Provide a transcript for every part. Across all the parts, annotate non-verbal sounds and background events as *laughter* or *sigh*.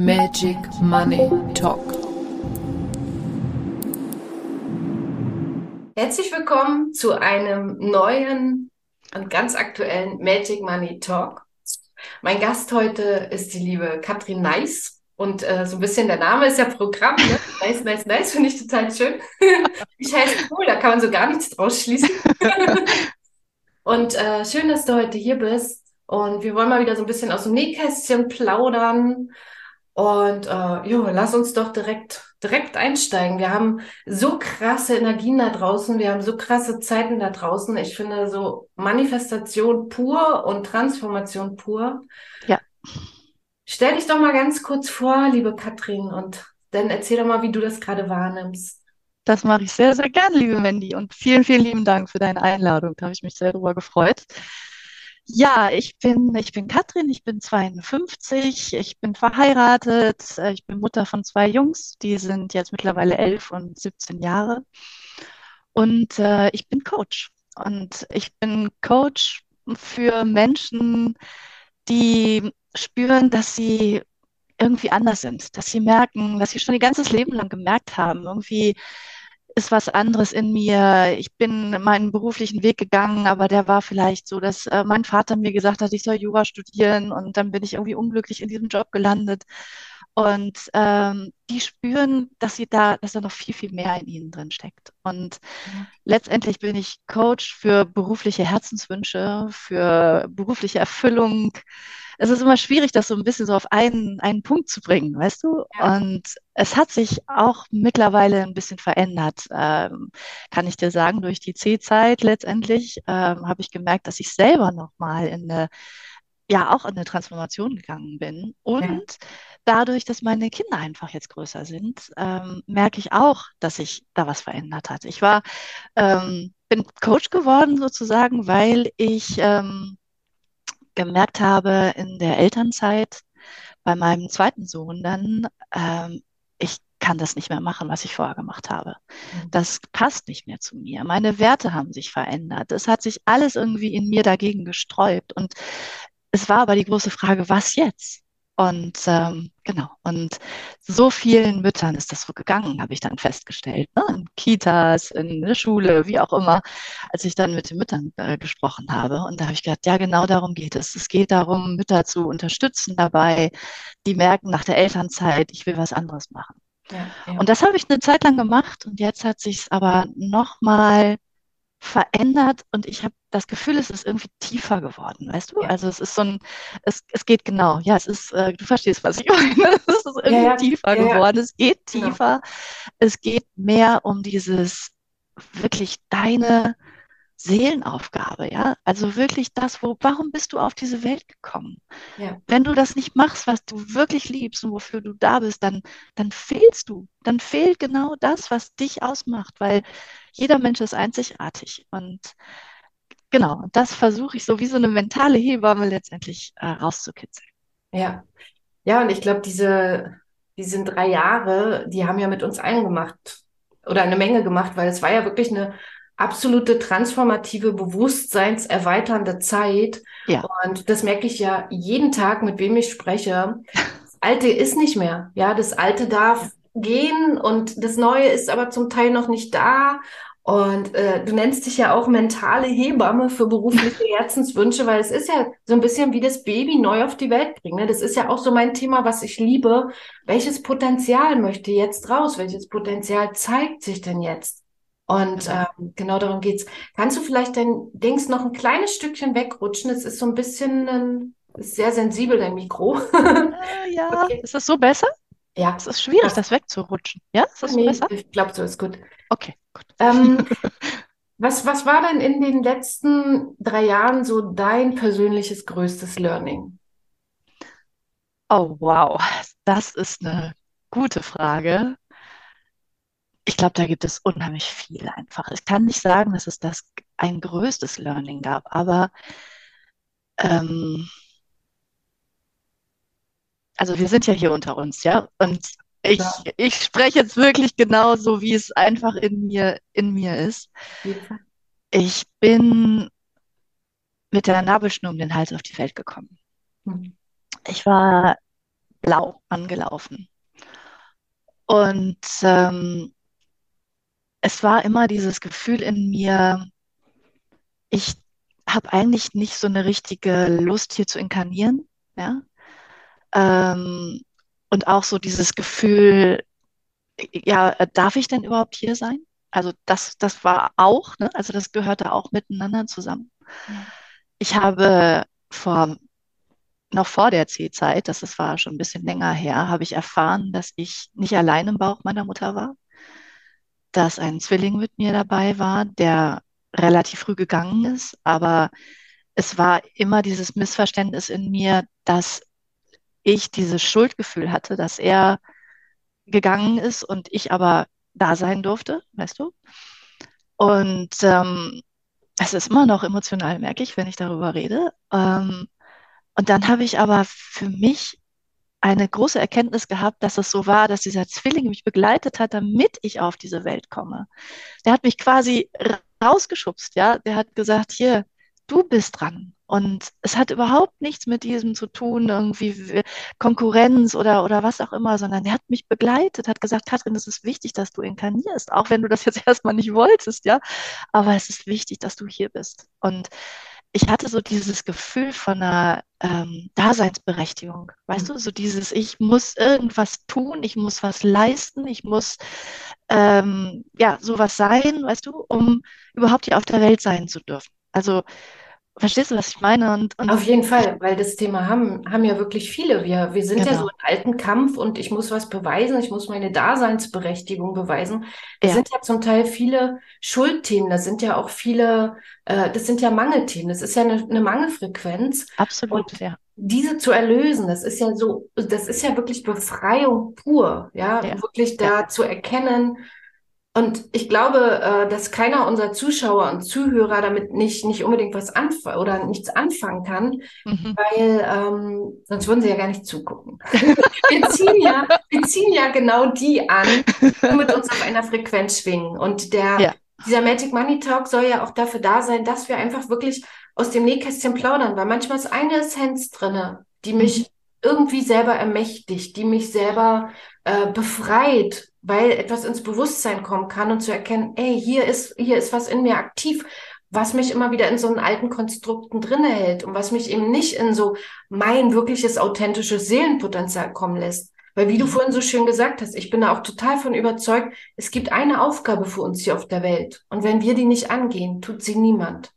Magic Money Talk. Herzlich willkommen zu einem neuen und ganz aktuellen Magic Money Talk. Mein Gast heute ist die liebe Katrin Neis. Und äh, so ein bisschen der Name ist ja Programm. Ne? Nice, nice, nice, finde ich total schön. *laughs* ich heiße cool, da kann man so gar nichts draus schließen. *laughs* und äh, schön, dass du heute hier bist. Und wir wollen mal wieder so ein bisschen aus dem Nähkästchen plaudern und äh, jo, lass uns doch direkt, direkt einsteigen. Wir haben so krasse Energien da draußen, wir haben so krasse Zeiten da draußen. Ich finde so Manifestation pur und Transformation pur. Ja. Stell dich doch mal ganz kurz vor, liebe Katrin, und dann erzähl doch mal, wie du das gerade wahrnimmst. Das mache ich sehr, sehr gern, liebe Mandy. Und vielen, vielen lieben Dank für deine Einladung. Da habe ich mich sehr darüber gefreut. Ja, ich bin, ich bin Katrin, ich bin 52, ich bin verheiratet, äh, ich bin Mutter von zwei Jungs, die sind jetzt mittlerweile 11 und 17 Jahre. Und äh, ich bin Coach. Und ich bin Coach für Menschen, die spüren, dass sie irgendwie anders sind, dass sie merken, dass sie schon ihr ganzes Leben lang gemerkt haben, irgendwie ist was anderes in mir. Ich bin meinen beruflichen Weg gegangen, aber der war vielleicht so, dass äh, mein Vater mir gesagt hat, ich soll Jura studieren und dann bin ich irgendwie unglücklich in diesem Job gelandet. Und ähm, die spüren, dass sie da, dass da noch viel, viel mehr in ihnen drin steckt. Und mhm. letztendlich bin ich Coach für berufliche Herzenswünsche, für berufliche Erfüllung, es ist immer schwierig, das so ein bisschen so auf einen, einen Punkt zu bringen, weißt du? Ja. Und es hat sich auch mittlerweile ein bisschen verändert, ähm, kann ich dir sagen, durch die C-Zeit letztendlich ähm, habe ich gemerkt, dass ich selber nochmal in eine, ja, auch in eine Transformation gegangen bin. Und ja. dadurch, dass meine Kinder einfach jetzt größer sind, ähm, merke ich auch, dass sich da was verändert hat. Ich war, ähm, bin Coach geworden sozusagen, weil ich ähm, gemerkt habe in der Elternzeit bei meinem zweiten Sohn dann, ähm, ich kann das nicht mehr machen, was ich vorher gemacht habe. Mhm. Das passt nicht mehr zu mir. Meine Werte haben sich verändert. Es hat sich alles irgendwie in mir dagegen gesträubt. Und es war aber die große Frage, was jetzt? Und ähm, genau, und so vielen Müttern ist das so gegangen, habe ich dann festgestellt. Ne? In Kitas, in der Schule, wie auch immer, als ich dann mit den Müttern äh, gesprochen habe. Und da habe ich gedacht, ja, genau darum geht es. Es geht darum, Mütter zu unterstützen dabei, die merken nach der Elternzeit, ich will was anderes machen. Ja, ja. Und das habe ich eine Zeit lang gemacht und jetzt hat sich es aber nochmal verändert und ich habe das Gefühl, es ist irgendwie tiefer geworden, weißt du? Ja. Also es ist so ein, es, es geht genau, ja, es ist, äh, du verstehst, was ich *laughs* meine, es ist irgendwie ja, ja. tiefer geworden, es geht genau. tiefer, es geht mehr um dieses wirklich deine Seelenaufgabe, ja. Also wirklich das, wo, warum bist du auf diese Welt gekommen? Wenn du das nicht machst, was du wirklich liebst und wofür du da bist, dann, dann fehlst du. Dann fehlt genau das, was dich ausmacht, weil jeder Mensch ist einzigartig. Und genau, das versuche ich so wie so eine mentale Hebamme letztendlich äh, rauszukitzeln. Ja. Ja, und ich glaube, diese, diese drei Jahre, die haben ja mit uns allen gemacht oder eine Menge gemacht, weil es war ja wirklich eine absolute transformative, bewusstseinserweiternde Zeit. Ja. Und das merke ich ja jeden Tag, mit wem ich spreche. Das Alte ist nicht mehr. Ja, das Alte darf gehen und das Neue ist aber zum Teil noch nicht da. Und äh, du nennst dich ja auch mentale Hebamme für berufliche *laughs* Herzenswünsche, weil es ist ja so ein bisschen wie das Baby neu auf die Welt bringen. Ne? Das ist ja auch so mein Thema, was ich liebe. Welches Potenzial möchte jetzt raus? Welches Potenzial zeigt sich denn jetzt? Und genau. ähm, genau darum geht's. Kannst du vielleicht dein Dings noch ein kleines Stückchen wegrutschen? Es ist so ein bisschen ein, ist sehr sensibel, dein Mikro. Ja, ja. *laughs* Okay. ist das so besser? Ja. Es ist schwierig, ja. das wegzurutschen. Ja, ist das nee, besser? Ich glaube, so ist gut. Okay, gut. Ähm, *laughs* was, was war denn in den letzten drei Jahren so dein persönliches größtes Learning? Oh, wow. Das ist eine gute Frage ich glaube, da gibt es unheimlich viel einfach. Ich kann nicht sagen, dass es das ein größtes Learning gab, aber ähm, also wir sind ja hier unter uns, ja, und ich, ja. ich spreche jetzt wirklich genau so, wie es einfach in mir, in mir ist. Ja. Ich bin mit der Nabelschnur um den Hals auf die Welt gekommen. Mhm. Ich war blau angelaufen. Und ähm, es war immer dieses Gefühl in mir, ich habe eigentlich nicht so eine richtige Lust hier zu inkarnieren, ja. Ähm, und auch so dieses Gefühl, ja, darf ich denn überhaupt hier sein? Also das, das war auch, ne? also das gehörte auch miteinander zusammen. Ja. Ich habe vor, noch vor der C-Zeit, das, das war schon ein bisschen länger her, habe ich erfahren, dass ich nicht allein im Bauch meiner Mutter war, dass ein Zwilling mit mir dabei war, der relativ früh gegangen ist, aber es war immer dieses Missverständnis in mir, dass ich dieses Schuldgefühl hatte, dass er gegangen ist und ich aber da sein durfte, weißt du? Und ähm, es ist immer noch emotional, merke ich, wenn ich darüber rede. Ähm, und dann habe ich aber für mich eine große Erkenntnis gehabt, dass es so war, dass dieser Zwilling mich begleitet hat, damit ich auf diese Welt komme. Der hat mich quasi rausgeschubst, ja. Der hat gesagt, hier, du bist dran. Und es hat überhaupt nichts mit diesem zu tun, irgendwie Konkurrenz oder, oder was auch immer, sondern er hat mich begleitet, hat gesagt, Katrin, es ist wichtig, dass du inkarnierst, auch wenn du das jetzt *laughs* erstmal nicht wolltest, ja. Aber es ist wichtig, dass du hier bist. Und ich hatte so dieses Gefühl von einer ähm, Daseinsberechtigung. Weißt mhm. du, so dieses, ich muss irgendwas tun, ich muss was leisten, ich muss ähm, ja sowas sein, weißt du, um überhaupt hier auf der Welt sein zu dürfen. Also Verstehst du, was ich meine? Und, und Auf jeden Fall, weil das Thema haben, haben ja wirklich viele. Wir, wir sind genau. ja so im alten Kampf und ich muss was beweisen, ich muss meine Daseinsberechtigung beweisen. Das ja. sind ja zum Teil viele Schuldthemen, das sind ja auch viele, äh, das sind ja Mangelthemen, das ist ja eine, eine Mangelfrequenz. Absolut, und ja. Diese zu erlösen, das ist ja so, das ist ja wirklich Befreiung pur, ja, ja. wirklich da ja. zu erkennen, und ich glaube, äh, dass keiner unserer Zuschauer und Zuhörer damit nicht, nicht unbedingt was anfangen oder nichts anfangen kann, mhm. weil ähm, sonst würden sie ja gar nicht zugucken. *laughs* wir, ziehen ja, wir ziehen ja genau die an, die mit uns auf einer Frequenz schwingen. Und der, ja. dieser Magic Money Talk soll ja auch dafür da sein, dass wir einfach wirklich aus dem Nähkästchen plaudern, weil manchmal ist eine Essenz drinne, die mich mhm. irgendwie selber ermächtigt, die mich selber äh, befreit weil etwas ins Bewusstsein kommen kann und zu erkennen, ey, hier ist, hier ist was in mir aktiv, was mich immer wieder in so einen alten Konstrukten drinne hält und was mich eben nicht in so mein wirkliches authentisches Seelenpotenzial kommen lässt. Weil wie du mhm. vorhin so schön gesagt hast, ich bin da auch total von überzeugt, es gibt eine Aufgabe für uns hier auf der Welt. Und wenn wir die nicht angehen, tut sie niemand.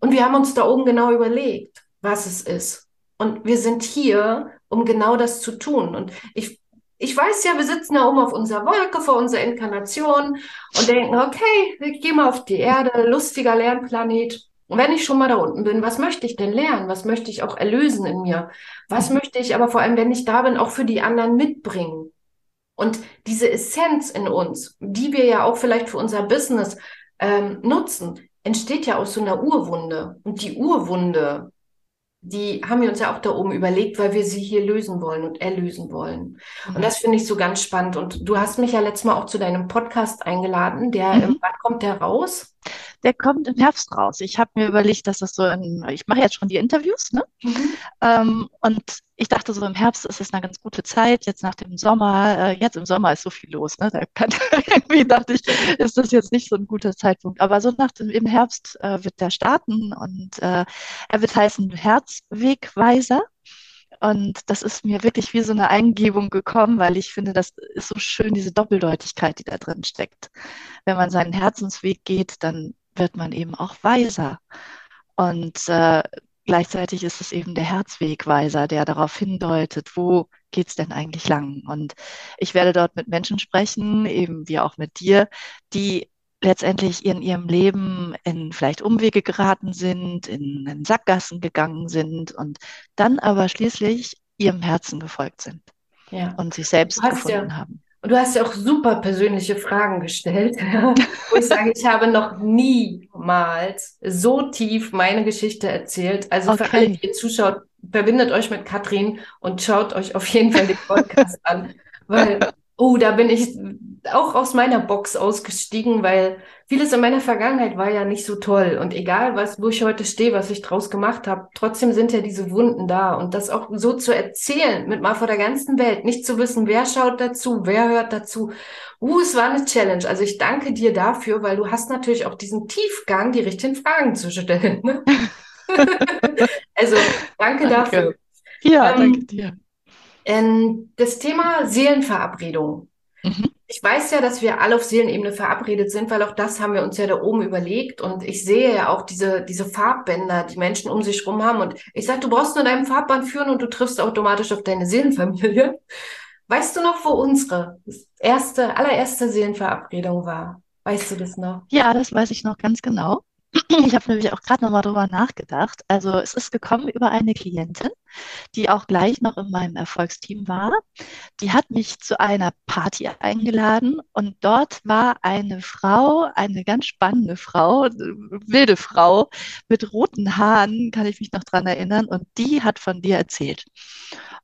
Und wir haben uns da oben genau überlegt, was es ist. Und wir sind hier, um genau das zu tun. Und ich ich weiß ja, wir sitzen da oben auf unserer Wolke vor unserer Inkarnation und denken, okay, ich gehe mal auf die Erde, lustiger Lernplanet. Und wenn ich schon mal da unten bin, was möchte ich denn lernen? Was möchte ich auch erlösen in mir? Was mhm. möchte ich aber vor allem, wenn ich da bin, auch für die anderen mitbringen? Und diese Essenz in uns, die wir ja auch vielleicht für unser Business ähm, nutzen, entsteht ja aus so einer Urwunde. Und die Urwunde, die haben wir uns ja auch da oben überlegt, weil wir sie hier lösen wollen und erlösen wollen. Mhm. Und das finde ich so ganz spannend. Und du hast mich ja letztes Mal auch zu deinem Podcast eingeladen. Der, mhm. wann kommt der raus? Der kommt im Herbst raus. Ich habe mir überlegt, dass das so in, ich mache jetzt schon die Interviews, ne? Mhm. Ähm, und ich dachte so, im Herbst ist es eine ganz gute Zeit, jetzt nach dem Sommer, äh, jetzt im Sommer ist so viel los, ne? Da kann, *laughs* irgendwie dachte ich, ist das jetzt nicht so ein guter Zeitpunkt. Aber so nach dem, im Herbst äh, wird der starten und äh, er wird heißen Herzwegweiser. Und das ist mir wirklich wie so eine Eingebung gekommen, weil ich finde, das ist so schön, diese Doppeldeutigkeit, die da drin steckt. Wenn man seinen Herzensweg geht, dann wird man eben auch weiser. Und äh, gleichzeitig ist es eben der Herzwegweiser, der darauf hindeutet, wo geht es denn eigentlich lang? Und ich werde dort mit Menschen sprechen, eben wie auch mit dir, die letztendlich in ihrem Leben in vielleicht Umwege geraten sind, in, in Sackgassen gegangen sind und dann aber schließlich ihrem Herzen gefolgt sind ja. und sich selbst gefunden ja, haben. Und du hast ja auch super persönliche Fragen gestellt, *laughs* wo ich sage, ich habe noch niemals so tief meine Geschichte erzählt. Also okay. für alle, die ihr zuschaut, verbindet euch mit Katrin und schaut euch auf jeden Fall den Podcast an, weil, oh, da bin ich auch aus meiner Box ausgestiegen, weil vieles in meiner Vergangenheit war ja nicht so toll. Und egal, was, wo ich heute stehe, was ich draus gemacht habe, trotzdem sind ja diese Wunden da. Und das auch so zu erzählen, mit mal vor der ganzen Welt, nicht zu wissen, wer schaut dazu, wer hört dazu. Uh, es war eine Challenge. Also ich danke dir dafür, weil du hast natürlich auch diesen Tiefgang, die richtigen Fragen zu stellen. Ne? *laughs* also danke, danke, dafür. Ja, ähm, danke dir. Ähm, das Thema Seelenverabredung. Mhm. Ich weiß ja, dass wir alle auf Seelenebene verabredet sind, weil auch das haben wir uns ja da oben überlegt. Und ich sehe ja auch diese, diese Farbbänder, die Menschen um sich rum haben. Und ich sage, du brauchst nur deinen Farbband führen und du triffst automatisch auf deine Seelenfamilie. Weißt du noch, wo unsere erste, allererste Seelenverabredung war? Weißt du das noch? Ja, das weiß ich noch ganz genau. Ich habe nämlich auch gerade nochmal drüber nachgedacht. Also es ist gekommen über eine Klientin, die auch gleich noch in meinem Erfolgsteam war. Die hat mich zu einer Party eingeladen und dort war eine Frau, eine ganz spannende Frau, wilde Frau mit roten Haaren, kann ich mich noch dran erinnern, und die hat von dir erzählt.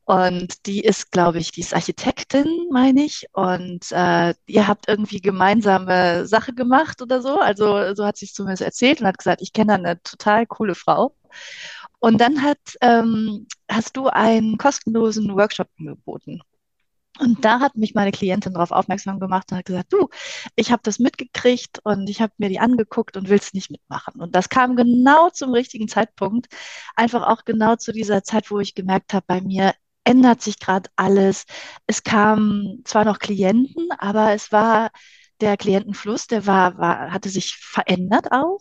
Und die ist, glaube ich, die ist Architektin, meine ich. Und äh, ihr habt irgendwie gemeinsame Sache gemacht oder so. Also so hat sie es zumindest erzählt und hat gesagt, ich kenne eine total coole Frau. Und dann hat, ähm, hast du einen kostenlosen Workshop angeboten. Und da hat mich meine Klientin darauf aufmerksam gemacht und hat gesagt, du, ich habe das mitgekriegt und ich habe mir die angeguckt und will es nicht mitmachen. Und das kam genau zum richtigen Zeitpunkt, einfach auch genau zu dieser Zeit, wo ich gemerkt habe, bei mir ändert sich gerade alles. Es kamen zwar noch Klienten, aber es war der Klientenfluss, der war, war, hatte sich verändert auch,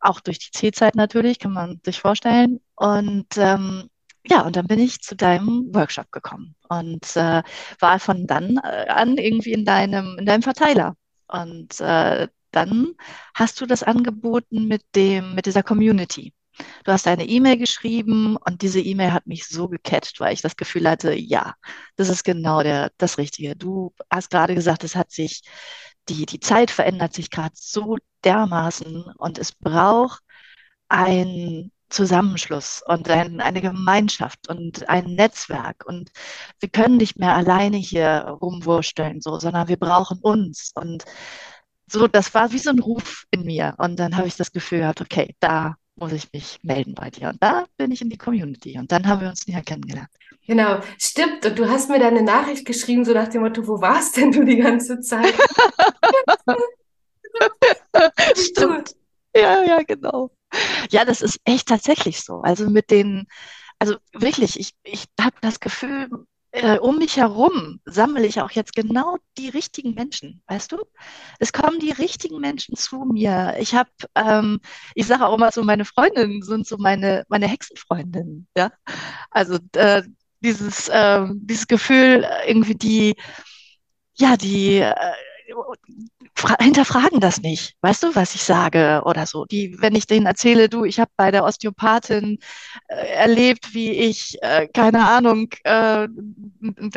auch durch die C-Zeit natürlich, kann man sich vorstellen. Und ähm, ja, und dann bin ich zu deinem Workshop gekommen und äh, war von dann äh, an irgendwie in deinem, in deinem Verteiler. Und äh, dann hast du das angeboten mit dem, mit dieser Community. Du hast eine E-Mail geschrieben und diese E-Mail hat mich so gecatcht, weil ich das Gefühl hatte, ja, das ist genau der, das Richtige. Du hast gerade gesagt, es hat sich, die, die Zeit verändert sich gerade so dermaßen und es braucht ein Zusammenschluss und ein, eine Gemeinschaft und ein Netzwerk. Und wir können nicht mehr alleine hier rumwursteln, so, sondern wir brauchen uns. Und so, das war wie so ein Ruf in mir. Und dann habe ich das Gefühl gehabt, okay, da muss ich mich melden bei dir. Und da bin ich in die Community. Und dann haben wir uns näher kennengelernt. Genau, stimmt. Und du hast mir dann eine Nachricht geschrieben, so nach dem Motto, wo warst denn du die ganze Zeit? *laughs* stimmt. Ja, ja, genau. Ja, das ist echt tatsächlich so. Also mit den, also wirklich, ich, ich habe das Gefühl, äh, um mich herum sammle ich auch jetzt genau die richtigen Menschen, weißt du? Es kommen die richtigen Menschen zu mir. Ich habe, ähm, ich sage auch immer so, meine Freundinnen sind so meine, meine Hexenfreundinnen, ja. Also äh, dieses, äh, dieses Gefühl, irgendwie die, ja, die äh, hinterfragen das nicht. Weißt du, was ich sage oder so? Die, wenn ich denen erzähle, du, ich habe bei der Osteopathin äh, erlebt, wie ich, äh, keine Ahnung, äh,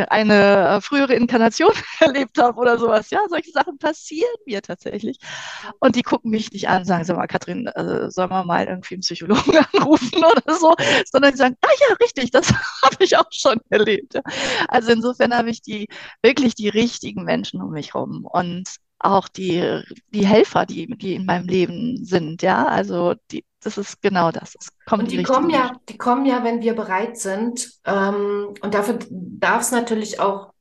eine äh, frühere Inkarnation *laughs* erlebt habe oder sowas. Ja, solche Sachen passieren mir tatsächlich. Und die gucken mich nicht an, sagen, sag mal, Katrin, äh, sollen wir mal irgendwie einen Psychologen *laughs* anrufen oder so, sondern die sagen, ah ja, richtig, das *laughs* habe ich auch schon erlebt. Also insofern habe ich die wirklich die richtigen Menschen um mich herum. Und auch die, die Helfer, die, die in meinem Leben sind, ja, also die, das ist genau das. Es kommt und die, die kommen ja, die kommen ja, wenn wir bereit sind. Ähm, und dafür darf es natürlich auch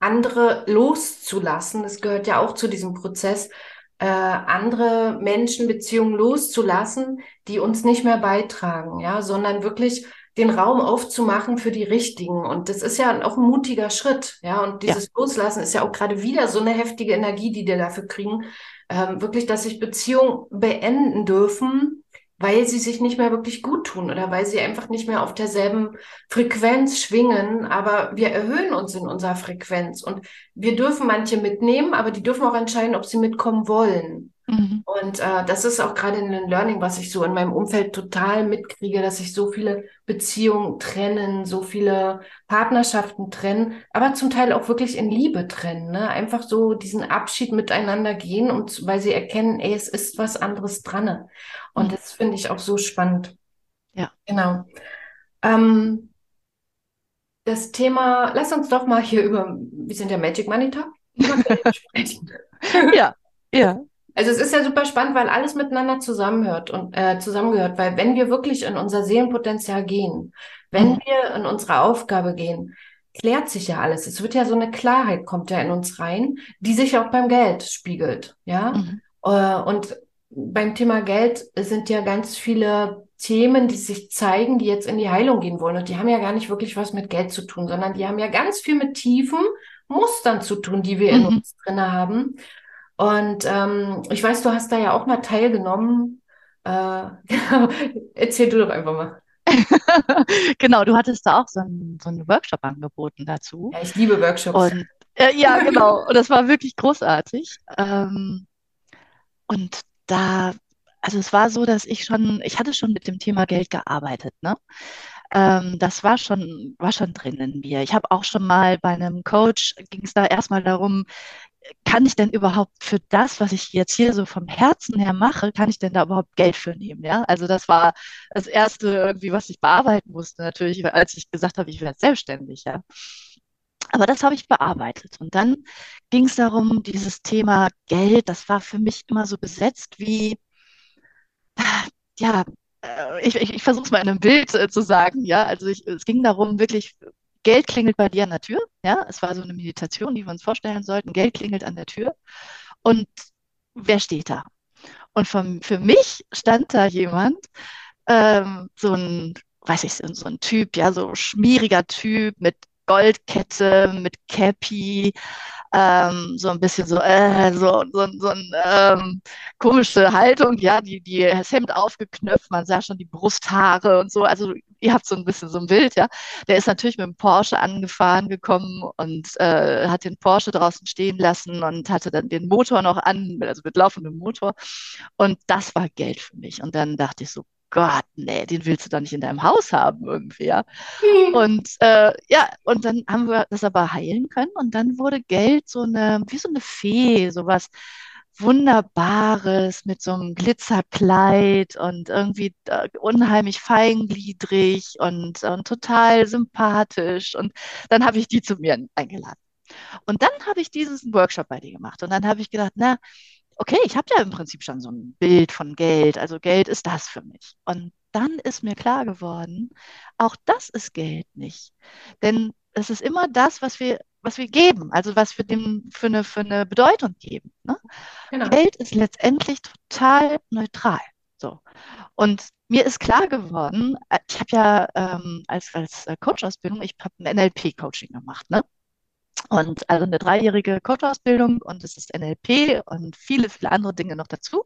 andere loszulassen. Das gehört ja auch zu diesem Prozess, äh, andere Menschen, Beziehungen loszulassen, die uns nicht mehr beitragen, ja, sondern wirklich den Raum aufzumachen für die Richtigen. Und das ist ja auch ein mutiger Schritt. Ja, und dieses ja. Loslassen ist ja auch gerade wieder so eine heftige Energie, die wir dafür kriegen. Ähm, wirklich, dass sich Beziehungen beenden dürfen, weil sie sich nicht mehr wirklich gut tun oder weil sie einfach nicht mehr auf derselben Frequenz schwingen. Aber wir erhöhen uns in unserer Frequenz und wir dürfen manche mitnehmen, aber die dürfen auch entscheiden, ob sie mitkommen wollen. Mhm. Und äh, das ist auch gerade ein Learning, was ich so in meinem Umfeld total mitkriege, dass sich so viele Beziehungen trennen, so viele Partnerschaften trennen, aber zum Teil auch wirklich in Liebe trennen. Ne? Einfach so diesen Abschied miteinander gehen und weil sie erkennen, ey, es ist was anderes dran. Und mhm. das finde ich auch so spannend. Ja. Genau. Ähm, das Thema, lass uns doch mal hier über, wir sind ja Magic Money Talk. *laughs* sprechen. Ja, ja. Also es ist ja super spannend, weil alles miteinander zusammenhört und äh, zusammengehört, weil wenn wir wirklich in unser Seelenpotenzial gehen, wenn Mhm. wir in unsere Aufgabe gehen, klärt sich ja alles. Es wird ja so eine Klarheit kommt ja in uns rein, die sich auch beim Geld spiegelt, ja. Mhm. Äh, und beim Thema Geld sind ja ganz viele Themen, die sich zeigen, die jetzt in die Heilung gehen wollen. Und die haben ja gar nicht wirklich was mit Geld zu tun, sondern die haben ja ganz viel mit tiefen Mustern zu tun, die wir in Mhm. uns drinne haben. Und ähm, ich weiß, du hast da ja auch mal teilgenommen. Äh, *laughs* genau. Erzähl du doch einfach mal. *laughs* Genau, du hattest da auch so einen, so einen Workshop angeboten dazu. Ja, ich liebe Workshops. Und äh, ja, *laughs* genau. Und das war wirklich großartig. Ähm, und da, also es war so, dass ich schon, ich hatte schon mit dem Thema Geld gearbeitet, ne? Ähm, das war schon, war schon drin in mir. Ich habe auch schon mal bei einem Coach, ging es da erstmal darum, kann ich denn überhaupt für das, was ich jetzt hier so vom Herzen her mache, kann ich denn da überhaupt Geld für nehmen? Ja, also das war das Erste irgendwie, was ich bearbeiten musste, natürlich, als ich gesagt habe, ich werde selbstständig, ja. Aber das habe ich bearbeitet. Und dann ging es darum, dieses Thema Geld, das war für mich immer so besetzt wie, ja, äh, ich, ich, ich versuche es mal in einem Bild äh, zu sagen, ja. Also ich, es ging darum, wirklich, Geld klingelt bei dir an der Tür, ja. Es war so eine Meditation, die wir uns vorstellen sollten. Geld klingelt an der Tür. Und wer steht da? Und von, für mich stand da jemand, ähm, so ein, weiß ich, so ein Typ, ja, so schmieriger Typ mit Goldkette, mit Cappy, ähm, so ein bisschen so, äh, so, so, so ein ähm, komische Haltung, ja, die, die, das Hemd aufgeknöpft, man sah schon die Brusthaare und so, also ihr habt so ein bisschen so ein Bild, ja. Der ist natürlich mit dem Porsche angefahren gekommen und äh, hat den Porsche draußen stehen lassen und hatte dann den Motor noch an, also mit laufendem Motor. Und das war Geld für mich. Und dann dachte ich so, Gott, nee, den willst du doch nicht in deinem Haus haben irgendwie, ja. Und äh, ja, und dann haben wir das aber heilen können und dann wurde Geld so eine, wie so eine Fee, sowas Wunderbares mit so einem Glitzerkleid und irgendwie äh, unheimlich feingliedrig und, und total sympathisch. Und dann habe ich die zu mir eingeladen. Und dann habe ich diesen Workshop bei dir gemacht. Und dann habe ich gedacht, na, okay, ich habe ja im Prinzip schon so ein Bild von Geld. Also Geld ist das für mich. Und dann ist mir klar geworden, auch das ist Geld nicht. Denn es ist immer das, was wir, was wir geben, also was wir dem für eine, für eine Bedeutung geben. Ne? Genau. Geld ist letztendlich total neutral. So. Und mir ist klar geworden, äh, ich habe ja ähm, als, als Coach-Ausbildung, ich habe ein NLP-Coaching gemacht, ne? Und also eine dreijährige Coach-Ausbildung und es ist NLP und viele, viele andere Dinge noch dazu.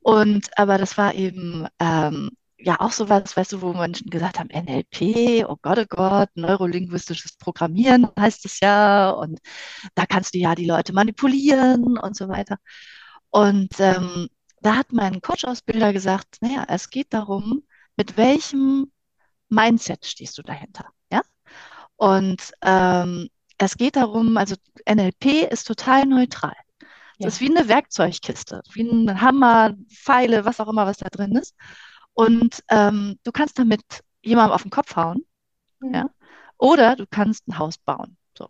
Und aber das war eben ähm, ja auch sowas, weißt du, wo Menschen gesagt haben, NLP, oh Gott, oh Gott, neurolinguistisches Programmieren heißt es ja. Und da kannst du ja die Leute manipulieren und so weiter. Und ähm, da hat mein Coach-Ausbilder gesagt, naja, es geht darum, mit welchem Mindset stehst du dahinter, ja? Und ähm, es geht darum, also NLP ist total neutral. Es Ja. ist wie eine Werkzeugkiste, wie ein Hammer, Pfeile, was auch immer, was da drin ist. Und ähm, du kannst damit jemandem auf den Kopf hauen, ja? Mhm. Oder du kannst ein Haus bauen. So,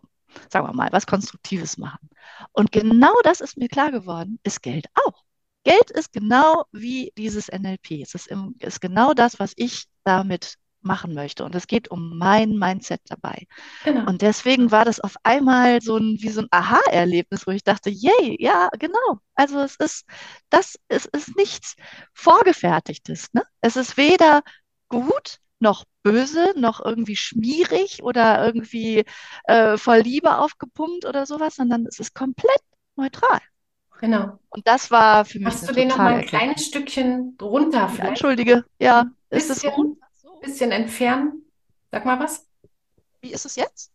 sagen wir mal, was Konstruktives machen. Und genau das ist mir klar geworden, ist Geld auch. Geld ist genau wie dieses NLP. Es ist, im, ist genau das, was ich damit machen möchte. Und es geht um mein Mindset dabei. Genau. Und deswegen war das auf einmal so ein, wie so ein Aha-Erlebnis, wo ich dachte, yay, ja, genau. Also es ist, das, es ist nichts Vorgefertigtes, ne? Es ist weder gut noch böse, noch irgendwie schmierig oder irgendwie äh, voll Liebe aufgepumpt oder sowas, sondern es ist komplett neutral. Genau. Und das war für mich Machst du den noch mal totale ein kleines Stückchen runter vielleicht? Entschuldige, ja, ist es? So, bisschen entfernen. Sag mal was. wie ist es jetzt?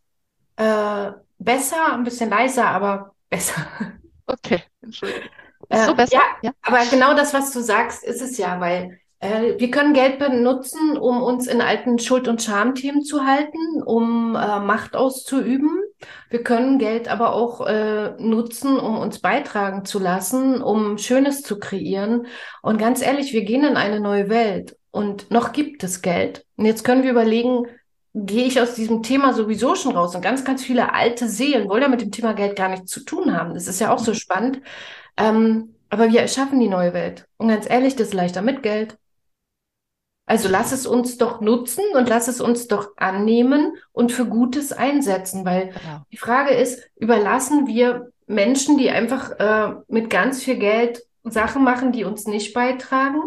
Äh, besser, ein bisschen leiser, aber besser. *laughs* Okay, entschuldige. Ist so Äh, besser? ja, Ja. aber genau das, was du sagst, ist es ja, weil äh, wir können Geld benutzen, um uns in alten Schuld- und Schamthemen zu halten, um äh, Macht auszuüben. Wir können Geld aber auch äh, nutzen, um uns beitragen zu lassen, um Schönes zu kreieren. Und ganz ehrlich, wir gehen in eine neue Welt und noch gibt es Geld. Und jetzt können wir überlegen, gehe ich aus diesem Thema sowieso schon raus. Und ganz, ganz viele alte Seelen wollen ja mit dem Thema Geld gar nichts zu tun haben. Das ist ja auch so spannend. Ähm, aber wir erschaffen die neue Welt. Und ganz ehrlich, das ist leichter mit Geld. Also lass es uns doch nutzen und lass es uns doch annehmen und für Gutes einsetzen, weil genau. die Frage ist, überlassen wir Menschen, die einfach äh, mit ganz viel Geld Sachen machen, die uns nicht beitragen?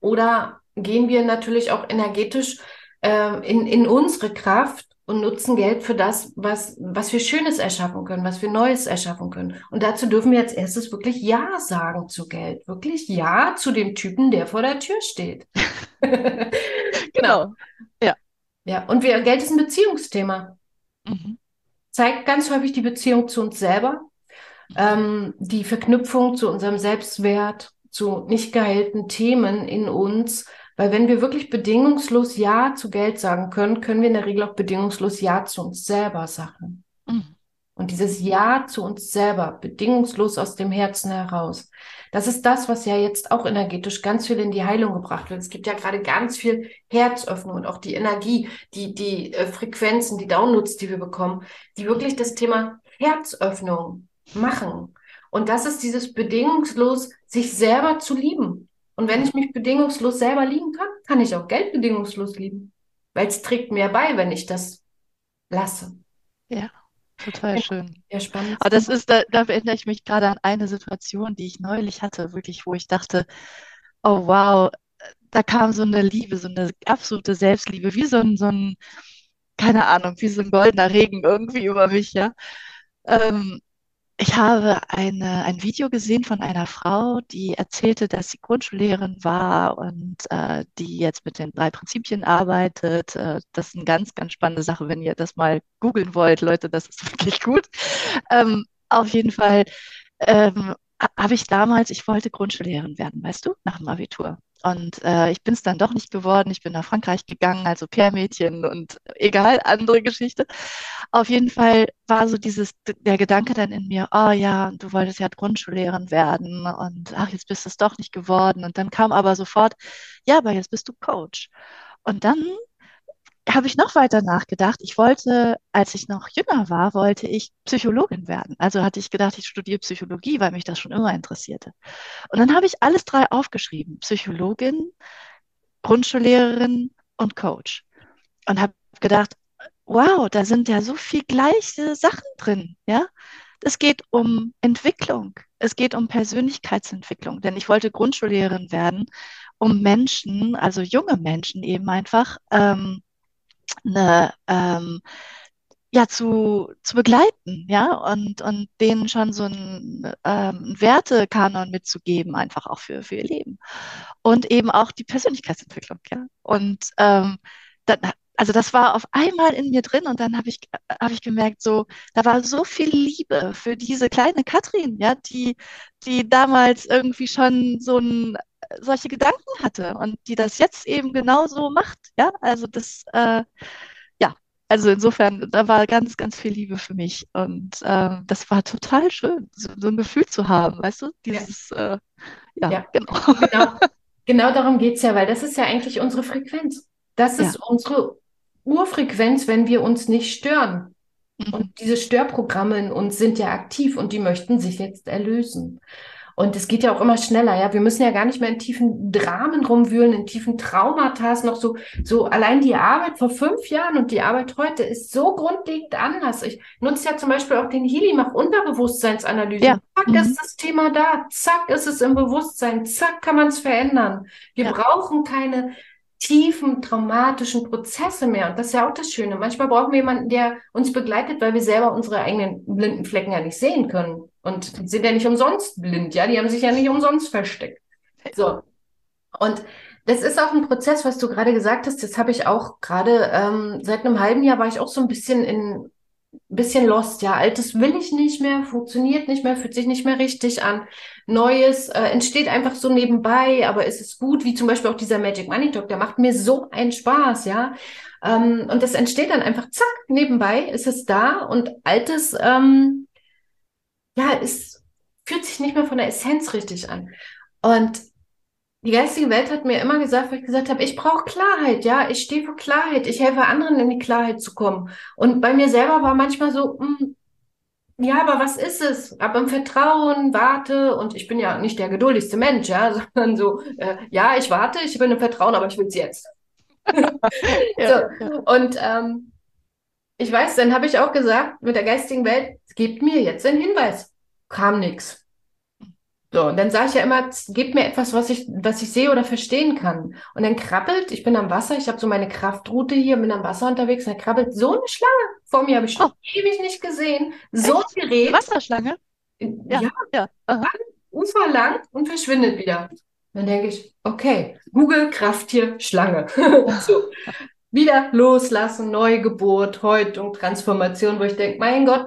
Oder gehen wir natürlich auch energetisch äh, in, in unsere Kraft und nutzen Geld für das, was, was wir Schönes erschaffen können, was wir Neues erschaffen können. Und dazu dürfen wir als erstes wirklich Ja sagen zu Geld. Wirklich Ja zu dem Typen, der vor der Tür steht. *laughs* *laughs* genau. genau. Ja. Ja, und wir, Geld ist ein Beziehungsthema. Mhm. Zeigt ganz häufig die Beziehung zu uns selber, ähm, die Verknüpfung zu unserem Selbstwert, zu nicht geheilten Themen in uns, weil wenn wir wirklich bedingungslos Ja zu Geld sagen können, können wir in der Regel auch bedingungslos Ja zu uns selber sagen. Mhm. Und dieses Ja zu uns selber, bedingungslos aus dem Herzen heraus, das ist das, was ja jetzt auch energetisch ganz viel in die Heilung gebracht wird. Es gibt ja gerade ganz viel Herzöffnung und auch die Energie, die, die äh, Frequenzen, die Downloads, die wir bekommen, die wirklich das Thema Herzöffnung machen. Und das ist dieses bedingungslos, sich selber zu lieben. Und wenn ich mich bedingungslos selber lieben kann, kann ich auch Geld bedingungslos lieben. Weil es trägt mir bei, wenn ich das lasse. Ja, total ja, schön. Ja, spannend. Aber das ist, da, da erinnere ich mich gerade an eine Situation, die ich neulich hatte, wirklich, wo ich dachte, oh wow, da kam so eine Liebe, so eine absolute Selbstliebe, wie so ein, so ein, keine Ahnung, wie so ein goldener Regen irgendwie über mich, ja. Ähm, ich habe eine, ein Video gesehen von einer Frau, die erzählte, dass sie Grundschullehrerin war und äh, die jetzt mit den drei Prinzipien arbeitet. Äh, das ist eine ganz, ganz spannende Sache, wenn ihr das mal googeln wollt, Leute, das ist *laughs* wirklich gut. Ähm, auf jeden Fall ähm, habe ich damals, ich wollte Grundschullehrerin werden, weißt du, nach dem Abitur. Und äh, ich bin es dann doch nicht geworden. Ich bin nach Frankreich gegangen, also Pärmädchen und egal, andere Geschichte. Auf jeden Fall war so dieses, der Gedanke dann in mir, oh ja, du wolltest ja Grundschullehrerin werden und ach, jetzt bist du es doch nicht geworden. Und dann kam aber sofort, ja, aber jetzt bist du Coach. Und dann habe ich noch weiter nachgedacht. Ich wollte, als ich noch jünger war, wollte ich Psychologin werden. Also hatte ich gedacht, ich studiere Psychologie, weil mich das schon immer interessierte. Und dann habe ich alles drei aufgeschrieben. Psychologin, Grundschullehrerin und Coach. Und habe gedacht, wow, da sind ja so viel gleiche Sachen drin, ja. Es geht um Entwicklung. Es geht um Persönlichkeitsentwicklung, denn ich wollte Grundschullehrerin werden, um Menschen, also junge Menschen eben einfach, ähm, eine, ähm, ja, zu, zu begleiten, ja, und, und denen schon so einen ähm, Wertekanon mitzugeben, einfach auch für, für ihr Leben. Und eben auch die Persönlichkeitsentwicklung, ja. Und ähm, dann, also das war auf einmal in mir drin und dann habe ich, hab ich gemerkt, so, da war so viel Liebe für diese kleine Katrin, ja, die, die damals irgendwie schon so ein solche Gedanken hatte und die das jetzt eben genauso macht. Ja, also das, äh, ja, also insofern, da war ganz, ganz viel Liebe für mich und äh, das war total schön, so, so, ein Gefühl zu haben, weißt du, dieses, ja, äh, ja, ja, genau. Genau, *laughs* genau darum geht es ja, weil das ist ja eigentlich unsere Frequenz. Das ist ja. unsere Urfrequenz, wenn wir uns nicht stören. Mhm. Und diese Störprogramme in uns sind ja aktiv und die möchten sich jetzt erlösen. Und es geht ja auch immer schneller, ja. Wir müssen ja gar nicht mehr in tiefen Dramen rumwühlen, in tiefen Traumata, noch so, so allein die Arbeit vor fünf Jahren und die Arbeit heute ist so grundlegend anders. Ich nutze ja zum Beispiel auch den Healy, mache Unterbewusstseinsanalyse. Ja. Zack mhm. ist das Thema da, zack ist es im Bewusstsein, zack kann man es verändern. Wir ja. brauchen keine tiefen traumatischen Prozesse mehr. Und das ist ja auch das Schöne. Manchmal brauchen wir jemanden, der uns begleitet, weil wir selber unsere eigenen blinden Flecken ja nicht sehen können. Und die sind ja nicht umsonst blind, ja, die haben sich ja nicht umsonst versteckt. So. Und das ist auch ein Prozess, was du gerade gesagt hast. Das habe ich auch gerade ähm, seit einem halben Jahr war ich auch so ein bisschen in bisschen lost, ja. Altes will ich nicht mehr, funktioniert nicht mehr, fühlt sich nicht mehr richtig an. Neues äh, entsteht einfach so nebenbei, aber ist es gut, wie zum Beispiel auch dieser Magic Money Talk, der macht mir so einen Spaß, ja. Ähm, und das entsteht dann einfach, zack, nebenbei ist es da und Altes, ähm, ja, es fühlt sich nicht mehr von der Essenz richtig an. Und die geistige Welt hat mir immer gesagt, weil ich gesagt habe, ich brauche Klarheit, ja, ich stehe für Klarheit, ich helfe anderen in die Klarheit zu kommen. Und bei mir selber war manchmal so, mh, hm, ja, aber was ist es? Aber im Vertrauen, warte, und ich bin ja nicht der geduldigste Mensch, ja, *laughs* sondern so, äh, ja, ich warte, ich bin im Vertrauen, aber ich will es jetzt. *laughs* ja, so. ja. Und ähm, ich weiß, dann habe ich auch gesagt, mit der geistigen Welt, gebt mir jetzt einen Hinweis. Kam nichts. So, und dann sage ich ja immer, gebt mir etwas, was ich, was ich sehe oder verstehen kann. Und dann krabbelt, ich bin am Wasser, ich habe so meine Kraftroute hier, bin am Wasser unterwegs, und dann krabbelt so eine Schlange vor mir, habe ich schon oh. ewig nicht gesehen. So Echt? ein Gerät. Wasserschlange? Ja, ja. ja. Ufer lang und verschwindet wieder. Dann denke ich, okay, Google Krafttier Schlange. *laughs* so wieder loslassen, Neugeburt, Häutung, Transformation, wo ich denke, mein Gott,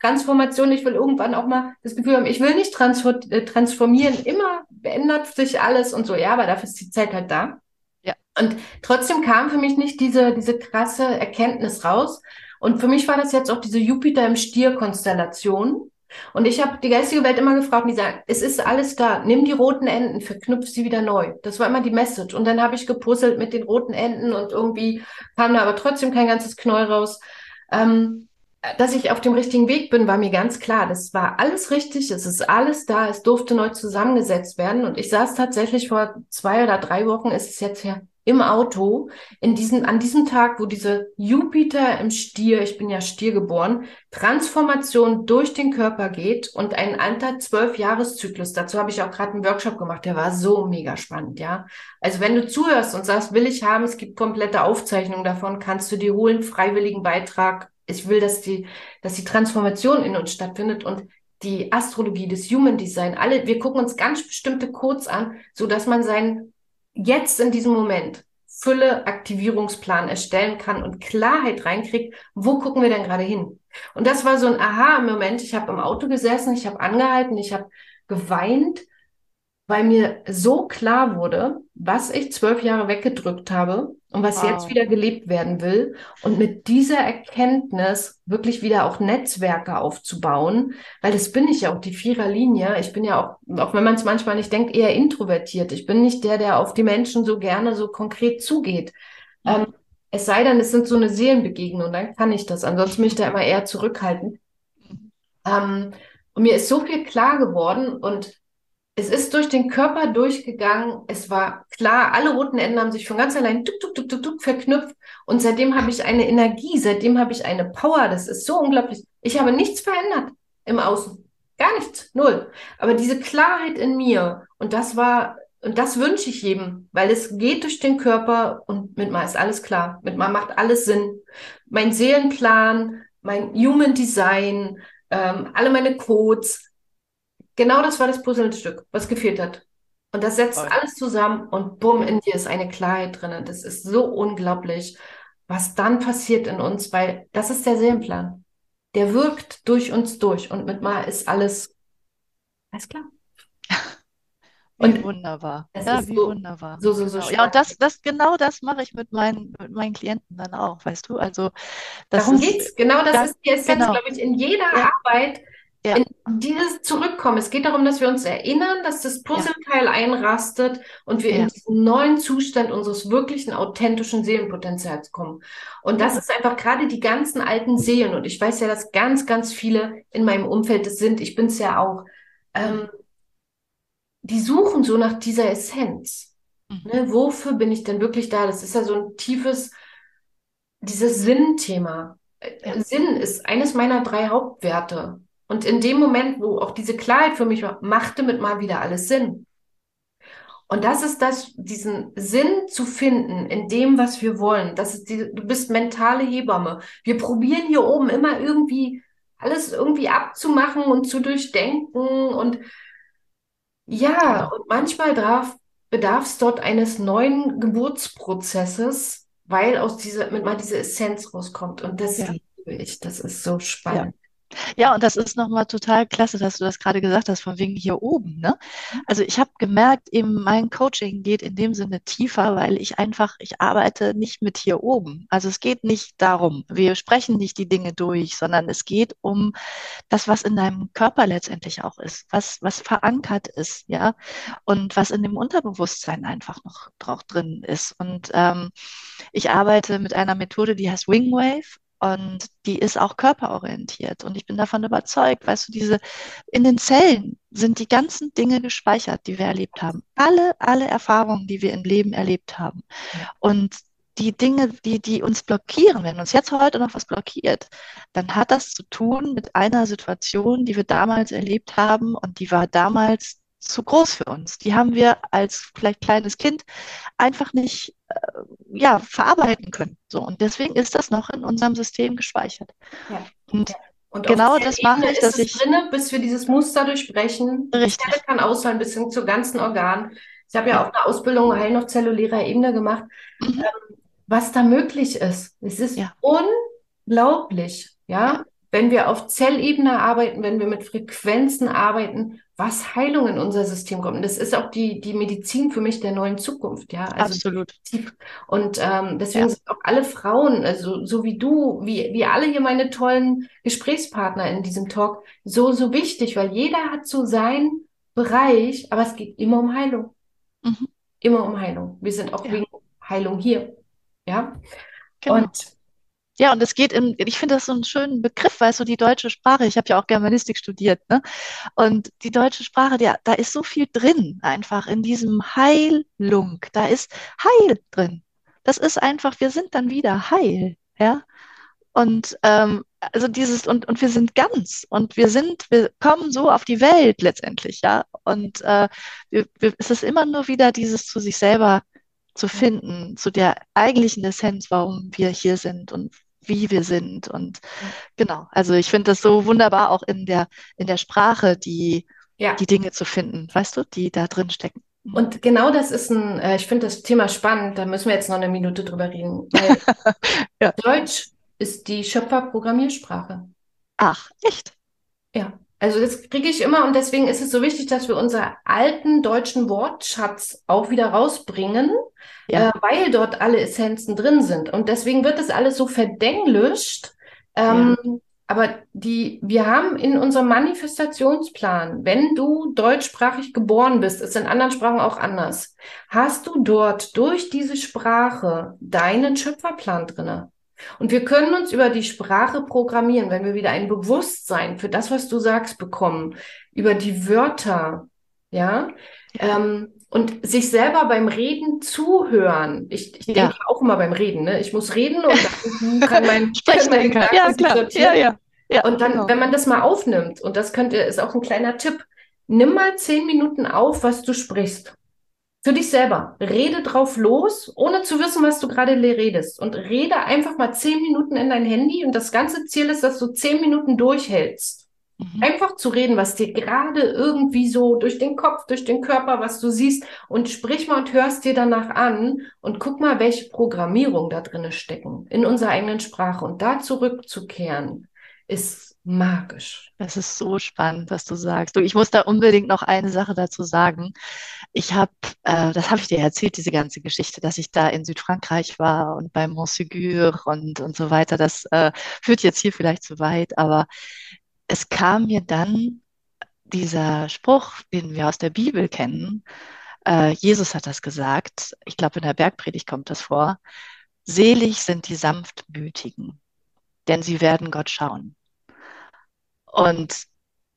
Transformation, ich will irgendwann auch mal das Gefühl haben, ich will nicht äh, transformieren, immer verändert sich alles und so, ja, aber dafür ist die Zeit halt da. Ja. Und trotzdem kam für mich nicht diese, diese krasse Erkenntnis raus. Und für mich war das jetzt auch diese Jupiter im Stier-Konstellation. Und ich habe die geistige Welt immer gefragt, die sagen, es ist alles da, nimm die roten Enden, verknüpf sie wieder neu. Das war immer die Message. Und dann habe ich gepuzzelt mit den roten Enden und irgendwie kam da aber trotzdem kein ganzes Knoll raus. Ähm, dass ich auf dem richtigen Weg bin, war mir ganz klar. Das war alles richtig, es ist alles da, es durfte neu zusammengesetzt werden. Und ich saß tatsächlich vor zwei oder drei Wochen, ist es jetzt her, im Auto, in diesem, an diesem Tag, wo diese Jupiter im Stier, ich bin ja Stier geboren, Transformation durch den Körper geht und ein alter Zwölf-Jahres-Zyklus. Dazu habe ich auch gerade einen Workshop gemacht, der war so mega spannend, ja. Also wenn du zuhörst und sagst, will ich haben, es gibt komplette Aufzeichnungen davon, kannst du dir holen, freiwilligen Beitrag. Ich will, dass die, dass die Transformation in uns stattfindet und die Astrologie, das Human Design, alle, wir gucken uns ganz bestimmte Codes an, so dass man seinen jetzt in diesem Moment Fülle Aktivierungsplan erstellen kann und Klarheit reinkriegt, wo gucken wir denn gerade hin? Und das war so ein Aha im Moment. Ich habe im Auto gesessen, ich habe angehalten, ich habe geweint, weil mir so klar wurde, was ich zwölf Jahre weggedrückt habe und was wow. jetzt wieder gelebt werden will. Und mit dieser Erkenntnis wirklich wieder auch Netzwerke aufzubauen, weil das bin ich ja auch, die Viererlinie. Ich bin ja auch, auch wenn man es manchmal nicht denkt, eher introvertiert. Ich bin nicht der, der auf die Menschen so gerne so konkret zugeht. Mhm. Ähm, es sei denn, es sind so eine Seelenbegegnung, dann kann ich das. Ansonsten bin ich da immer eher zurückhaltend. Mhm. Ähm, und mir ist so viel klar geworden und es ist durch den Körper durchgegangen. Es war klar, alle roten Enden haben sich von ganz allein tuk, tuk, tuk, tuk, tuk verknüpft. Und seitdem habe ich eine Energie, seitdem habe ich eine Power. Das ist so unglaublich. Ich habe nichts verändert im Außen. Gar nichts. Null. Aber diese Klarheit in mir. Und das war, und das wünsche ich jedem, weil es geht durch den Körper und mit mal ist alles klar. Mit mal macht alles Sinn. Mein Seelenplan, mein Human Design, ähm, alle meine Codes, Genau das war das Puzzlestück, was gefehlt hat. Und das setzt okay. alles zusammen und bumm, in dir ist eine Klarheit drin. Das ist so unglaublich, was dann passiert in uns, weil das ist der Seelenplan. Der wirkt durch uns durch und mit mal ist alles, alles klar. Wie und wunderbar. Ja, wie so, wunderbar. So, so, so genau. Ja, und das, das, genau das mache ich mit meinen, mit meinen Klienten dann auch, weißt du? Also, Darum ist, geht's. Genau das, das ist die Essenz, genau. glaube ich, in jeder ja. Arbeit ja. dieses Zurückkommen. Es geht darum, dass wir uns erinnern, dass das Puzzleteil ja. einrastet und wir ja. in diesen neuen Zustand unseres wirklichen, authentischen Seelenpotenzials kommen. Und das ist einfach gerade die ganzen alten Seelen. Und ich weiß ja, dass ganz, ganz viele in meinem Umfeld das sind. Ich bin es ja auch. Ähm, die suchen so nach dieser Essenz. Mhm. Ne, wofür bin ich denn wirklich da? Das ist ja so ein tiefes, dieses Sinnthema. Sinn ist eines meiner drei Hauptwerte. Und in dem Moment, wo auch diese Klarheit für mich war, machte mit mal wieder alles Sinn. Und das ist das, diesen Sinn zu finden in dem, was wir wollen. Das ist die, du bist mentale Hebamme. Wir probieren hier oben immer irgendwie alles irgendwie abzumachen und zu durchdenken und ja, und manchmal bedarf es dort eines neuen Geburtsprozesses, weil aus dieser, mit mal diese Essenz rauskommt. Und das ja. liebe ich. Das ist so spannend. Ja, und das ist nochmal total klasse, dass du das gerade gesagt hast, von wegen hier oben. Ne? Also ich habe gemerkt, eben mein Coaching geht in dem Sinne tiefer, weil ich einfach, ich arbeite nicht mit hier oben. Also es geht nicht darum, wir sprechen nicht die Dinge durch, sondern es geht um das, was in deinem Körper letztendlich auch ist, was, was verankert ist, ja, und was in dem Unterbewusstsein einfach noch drauf drin ist. Und ähm, ich arbeite mit einer Methode, die heißt Wingwave. Und die ist auch körperorientiert. Und ich bin davon überzeugt, weißt du, diese, in den Zellen sind die ganzen Dinge gespeichert, die wir erlebt haben. Alle, alle Erfahrungen, die wir im Leben erlebt haben. Und die Dinge, die, die uns blockieren, wenn uns jetzt heute noch was blockiert, dann hat das zu tun mit einer Situation, die wir damals erlebt haben und die war damals zu groß für uns. Die haben wir als vielleicht kleines Kind einfach nicht äh, ja, verarbeiten können. So, und deswegen ist das noch in unserem System gespeichert. Ja. Und, und genau das mache ich, dass ich. Drinne, bis wir dieses Muster durchbrechen. Richtig. Die Zelle kann ausfallen bis hin zu ganzen Organen. Ich habe ja auch eine Ausbildung heil noch zellulärer Ebene gemacht, mhm. ähm, was da möglich ist. Es ist ja. unglaublich, ja? Wenn wir auf Zellebene arbeiten, wenn wir mit Frequenzen arbeiten, was Heilung in unser System kommt. Und das ist auch die, die Medizin für mich der neuen Zukunft, ja. Also Absolut. Und ähm, deswegen ja. sind auch alle Frauen, also so wie du, wie, wie alle hier meine tollen Gesprächspartner in diesem Talk, so, so wichtig, weil jeder hat so seinen Bereich, aber es geht immer um Heilung. Mhm. Immer um Heilung. Wir sind auch ja. wegen Heilung hier. Ja. Genau. Und ja, und es geht in, ich finde das so einen schönen Begriff, weißt du, die deutsche Sprache, ich habe ja auch Germanistik studiert, ne? Und die deutsche Sprache, die, da ist so viel drin, einfach in diesem Heilung. Da ist Heil drin. Das ist einfach, wir sind dann wieder heil, ja? Und ähm, also dieses, und, und wir sind ganz und wir sind, wir kommen so auf die Welt letztendlich, ja. Und äh, wir, wir, es ist immer nur wieder dieses zu sich selber zu finden, zu der eigentlichen Essenz, warum wir hier sind und wie wir sind. Und genau, also ich finde das so wunderbar, auch in der, in der Sprache, die, ja. die Dinge zu finden, weißt du, die da drin stecken. Und genau das ist ein, äh, ich finde das Thema spannend, da müssen wir jetzt noch eine Minute drüber reden. *laughs* Ja. Deutsch ist die Schöpferprogrammiersprache. Ach, echt? Ja. Also das kriege ich immer und deswegen ist es so wichtig, dass wir unseren alten deutschen Wortschatz auch wieder rausbringen, ja. äh, weil dort alle Essenzen drin sind. Und deswegen wird das alles so verdenglischt. Ähm, ja. Aber die, wir haben in unserem Manifestationsplan, wenn du deutschsprachig geboren bist, ist in anderen Sprachen auch anders, hast du dort durch diese Sprache deinen Schöpferplan drinne. Und wir können uns über die Sprache programmieren, wenn wir wieder ein Bewusstsein für das, was du sagst, bekommen, über die Wörter, ja, ähm, und sich selber beim Reden zuhören. Ich, ich denke auch immer beim Reden, ne? Ich muss reden und dann *laughs* kann mein Sprechdenker. Ja, klar. Ja, ja. ja, und dann, genau. wenn man das mal aufnimmt, und das könnte, ist auch ein kleiner Tipp, nimm mal zehn Minuten auf, was du sprichst. Für dich selber. Rede drauf los, ohne zu wissen, was du gerade redest. Und rede einfach mal zehn Minuten in dein Handy. Und das ganze Ziel ist, dass du zehn Minuten durchhältst. Mhm. Einfach zu reden, was dir gerade irgendwie so durch den Kopf, durch den Körper, was du siehst. Und sprich mal und hörst dir danach an und guck mal, welche Programmierung da drin stecken. In unserer eigenen Sprache. Und da zurückzukehren, ist magisch. Das ist so spannend, was du sagst. Du, ich muss da unbedingt noch eine Sache dazu sagen. Ich habe, äh, das habe ich dir erzählt, diese ganze Geschichte, dass ich da in Südfrankreich war und bei Montségur und, und so weiter. Das äh, führt jetzt hier vielleicht zu weit, aber es kam mir dann dieser Spruch, den wir aus der Bibel kennen. Äh, Jesus hat das gesagt. Ich glaube, in der Bergpredigt kommt das vor. Selig sind die Sanftmütigen, denn sie werden Gott schauen. Und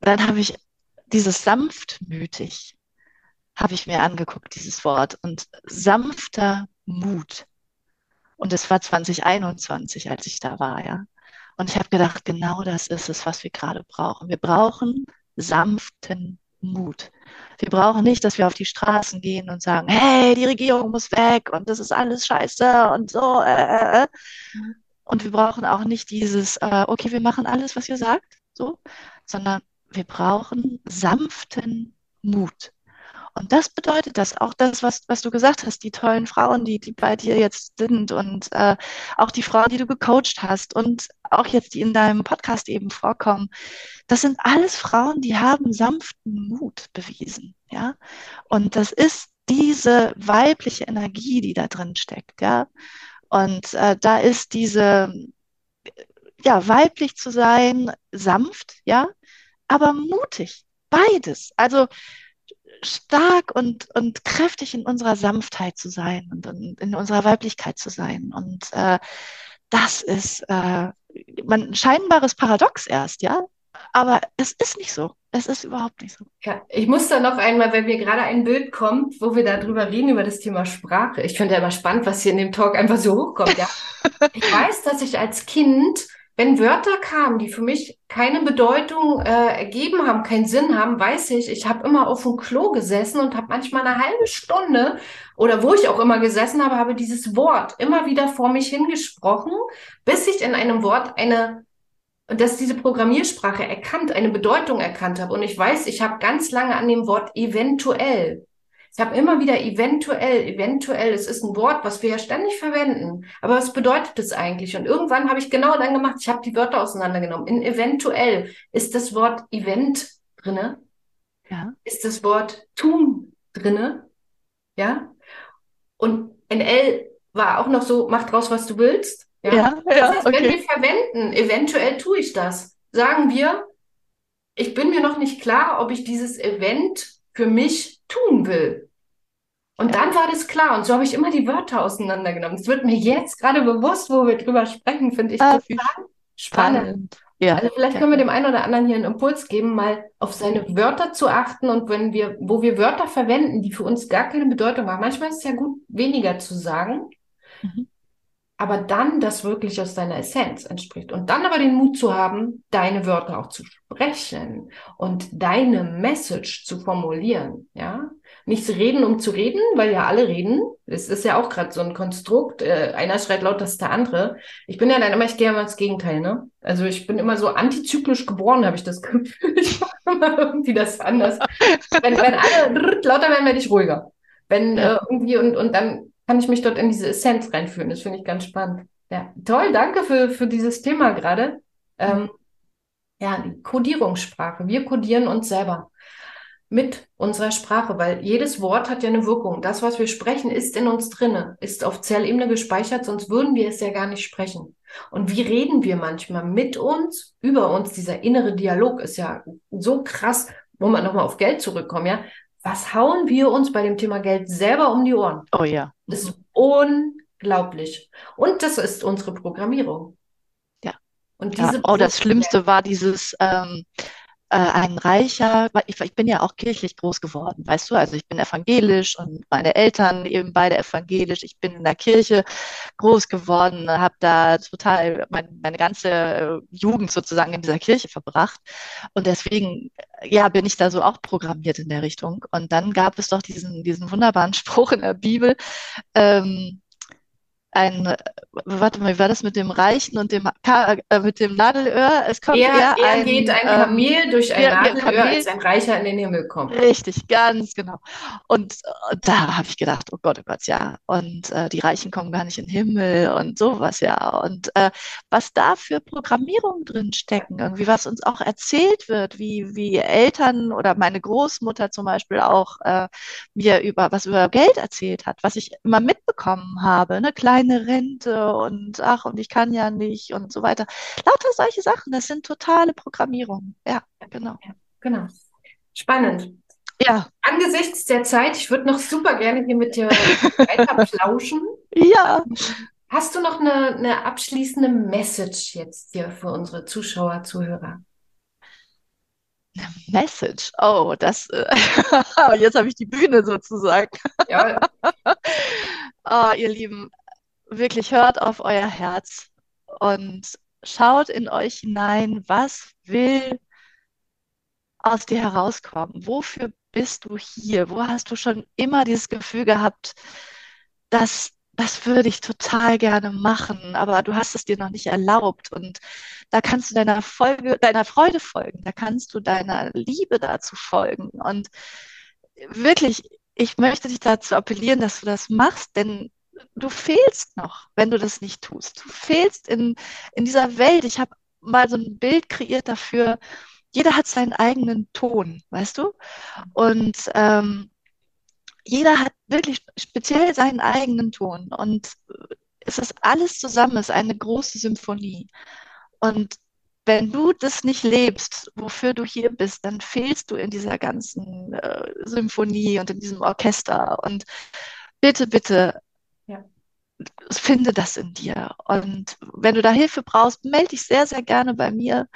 dann habe ich dieses sanftmütig, habe ich mir angeguckt, dieses Wort. Und sanfter Mut. Und es war 2021, als ich da war, ja. Und ich habe gedacht, genau das ist es, was wir gerade brauchen. Wir brauchen sanften Mut. Wir brauchen nicht, dass wir auf die Straßen gehen und sagen, hey, die Regierung muss weg und das ist alles scheiße und so. Äh, äh. äh. Und wir brauchen auch nicht dieses, äh, okay, wir machen alles, was ihr sagt, so, sondern wir brauchen sanften Mut. Und das bedeutet das, auch das, was, was du gesagt hast, die tollen Frauen, die, die bei dir jetzt sind und äh, auch die Frauen, die du gecoacht hast und auch jetzt, die in deinem Podcast eben vorkommen, das sind alles Frauen, die haben sanften Mut bewiesen, ja. Und das ist diese weibliche Energie, die da drin steckt, ja. Und äh, da ist diese, ja, weiblich zu sein, sanft, ja, aber mutig, beides. Also stark und, und kräftig in unserer Sanftheit zu sein und in, in unserer Weiblichkeit zu sein. Und äh, das ist äh, man, ein scheinbares Paradox erst, ja. Aber es ist nicht so. Es ist überhaupt nicht so. Ja, ich muss da noch einmal, wenn mir gerade ein Bild kommt, wo wir darüber reden, über das Thema Sprache. Ich finde ja immer spannend, was hier in dem Talk einfach so hochkommt. Ja. *laughs* ich weiß, dass ich als Kind wenn Wörter kamen, die für mich keine Bedeutung äh, ergeben haben, keinen Sinn haben, weiß ich, ich habe immer auf dem Klo gesessen und habe manchmal eine halbe Stunde oder wo ich auch immer gesessen habe, habe dieses Wort immer wieder vor mich hingesprochen, bis ich in einem Wort eine dass diese Programmiersprache erkannt, eine Bedeutung erkannt habe. Und ich weiß, ich habe ganz lange an dem Wort eventuell ich habe immer wieder eventuell, eventuell, es ist ein Wort, was wir ja ständig verwenden. Aber was bedeutet das eigentlich? Und irgendwann habe ich genau dann gemacht, ich habe die Wörter auseinandergenommen. In eventuell ist das Wort Event drinne. Ja. Ist das Wort tun drinne. Ja. Und NL war auch noch so, mach draus, was du willst. Ja. ja, ja das heißt, okay. wenn wir verwenden, eventuell tue ich das, sagen wir, ich bin mir noch nicht klar, ob ich dieses Event für mich tun will. Und dann war das klar. Und so habe ich immer die Wörter auseinandergenommen. Es wird mir jetzt gerade bewusst, wo wir drüber sprechen, finde ich ah, total spannend. spannend. Ja. Also vielleicht können wir dem einen oder anderen hier einen Impuls geben, mal auf seine Wörter zu achten und wenn wir, wo wir Wörter verwenden, die für uns gar keine Bedeutung haben. Manchmal ist es ja gut, weniger zu sagen. Mhm aber dann das wirklich aus deiner Essenz entspricht. Und dann aber den Mut zu haben, deine Wörter auch zu sprechen und deine Message zu formulieren, ja. Nicht zu reden, um zu reden, weil ja alle reden. Das ist ja auch gerade so ein Konstrukt. Äh, einer schreit lauter als der andere. Ich bin ja dann immer, ich gehe immer ins Gegenteil, ne? Also ich bin immer so antizyklisch geboren, habe ich das *laughs* Gefühl. Ich mache immer irgendwie das anders. wenn, wenn alle lauter werden, werde ich ruhiger. Wenn äh, irgendwie und, und dann kann ich mich dort in diese Essenz reinführen. Das finde ich ganz spannend. Ja, toll, danke für, für dieses Thema gerade. Ähm, ja, die Kodierungssprache. Wir kodieren uns selber mit unserer Sprache, weil jedes Wort hat ja eine Wirkung. Das, was wir sprechen, ist in uns drinne, ist auf Zellebene gespeichert, sonst würden wir es ja gar nicht sprechen. Und wie reden wir manchmal mit uns, über uns? Dieser innere Dialog ist ja so krass, wo man nochmal auf Geld zurückkommt, ja was hauen wir uns bei dem Thema Geld selber um die Ohren? Oh ja. Das ist unglaublich. Und das ist unsere Programmierung. Ja. Und diese ja. Oh, das Schlimmste war dieses, ähm, äh, ein reicher, ich, bin ja auch kirchlich groß geworden, weißt du, also ich bin evangelisch und meine Eltern eben beide evangelisch. Ich bin in der Kirche groß geworden, habe da total mein, meine ganze äh, Jugend sozusagen in dieser Kirche verbracht und deswegen, ja, bin ich da so auch programmiert in der Richtung. Und dann gab es doch diesen, diesen wunderbaren *laughs* Spruch in der Bibel, ähm, ein, warte mal, wie war das mit dem Reichen und dem, äh, mit dem Nadelöhr? Es kommt eher, eher ein, geht ein ähm, Kamel ähm, durch ein eher, Nadelöhr, Kamel, als ein Reicher in den Himmel kommt. Richtig, ganz genau. Und, und da habe ich gedacht, oh Gott, oh Gott, ja. Und äh, die Reichen kommen gar nicht in den Himmel und sowas, ja. Und äh, was da für Programmierungen drin stecken, irgendwie, was uns auch erzählt wird, wie, wie Eltern oder meine Großmutter zum Beispiel auch äh, mir über was über Geld erzählt hat, was ich immer mitbekommen habe, ne, klein keine Rente und ach, und ich kann ja nicht und so weiter. Lauter solche Sachen, das sind totale Programmierungen. Ja, genau. Ja, genau. Spannend. Ja. Angesichts der Zeit, ich würde noch super gerne hier mit dir *laughs* weiter plauschen. Ja. Hast du noch eine, eine abschließende Message jetzt hier für unsere Zuschauer, Zuhörer? Eine Message. Oh, das. Äh, *laughs* jetzt habe ich die Bühne sozusagen. Ja. oh, *laughs* ihr Lieben, wirklich hört auf euer Herz und schaut in euch hinein, was will aus dir herauskommen? Wofür bist du hier? Wo hast du schon immer dieses Gefühl gehabt, dass das würde ich total gerne machen, aber du hast es dir noch nicht erlaubt. Und da kannst du deiner Folge, deiner Freude folgen, da kannst du deiner Liebe dazu folgen. Und wirklich, ich möchte dich dazu appellieren, dass du das machst, denn du fehlst noch, wenn du das nicht tust. Du fehlst in, in dieser Welt. Ich habe mal so ein Bild kreiert dafür. Jeder hat seinen eigenen Ton, weißt du? Und ähm, jeder hat wirklich speziell seinen eigenen Ton. Und es ist alles zusammen, es ist eine große Symphonie. Und wenn du das nicht lebst, wofür du hier bist, dann fehlst du in dieser ganzen äh, Symphonie und in diesem Orchester. Und bitte, bitte. Finde das in dir. Und wenn du da Hilfe brauchst, melde dich sehr, sehr gerne bei mir.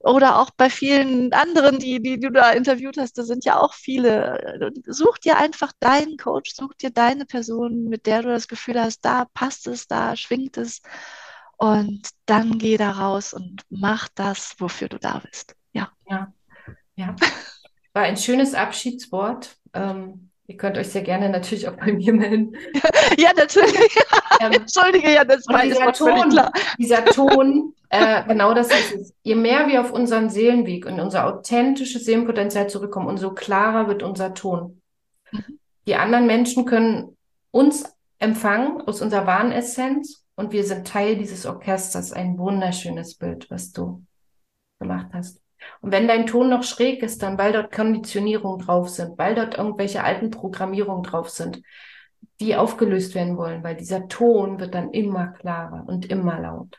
Oder auch bei vielen anderen, die, die du da interviewt hast, da sind ja auch viele. Such dir einfach deinen Coach, such dir deine Person, mit der du das Gefühl hast, da passt es, da schwingt es. Und dann geh da raus und mach das, wofür du da bist. Ja. Ja. ja. War ein schönes Abschiedswort. Ähm, ihr könnt euch sehr gerne natürlich auch bei mir melden. *laughs* ja, natürlich. *laughs* Ähm, Entschuldige, ja, das war dieser Ton, klar. dieser Ton, *laughs* äh, genau das ist es. Je mehr wir auf unseren Seelenweg und unser authentisches Seelenpotenzial zurückkommen, umso klarer wird unser Ton. Mhm. Die anderen Menschen können uns empfangen aus unserer wahren Essenz und wir sind Teil dieses Orchesters. Ein wunderschönes Bild, was du gemacht hast. Und wenn dein Ton noch schräg ist, dann weil dort Konditionierungen drauf sind, weil dort irgendwelche alten Programmierungen drauf sind, die aufgelöst werden wollen, weil dieser Ton wird dann immer klarer und immer laut.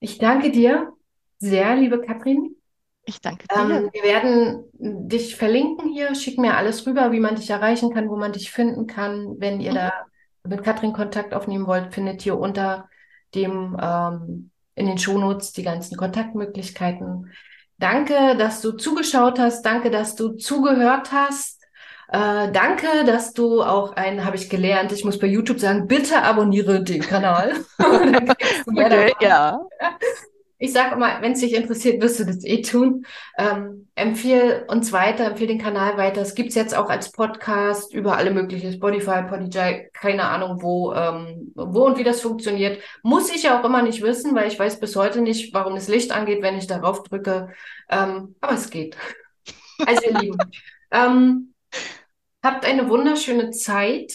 Ich danke dir sehr, liebe Katrin, ich danke dir. Ähm, wir werden dich verlinken hier. Schick mir alles rüber, wie man dich erreichen kann, wo man dich finden kann. Wenn ihr mhm. da mit Katrin Kontakt aufnehmen wollt, findet ihr unter dem ähm, in den Shownotes die ganzen Kontaktmöglichkeiten. Danke, dass du zugeschaut hast. Danke, dass du zugehört hast. Äh, danke, dass du auch ein, habe ich gelernt, ich muss bei YouTube sagen, bitte abonniere den Kanal. *laughs* *laughs* okay, ja. *laughs* Ich sage immer, wenn es dich interessiert, wirst du das eh tun. Ähm, empfehl uns weiter, empfehl den Kanal weiter. Es gibt's jetzt auch als Podcast über alle möglichen Spotify, Podijay, keine Ahnung wo, ähm, wo und wie das funktioniert. Muss ich ja auch immer nicht wissen, weil ich weiß bis heute nicht, warum das Licht angeht, wenn ich darauf drücke. Ähm, aber es geht. Also ihr Lieben, *laughs* ähm, habt eine wunderschöne Zeit.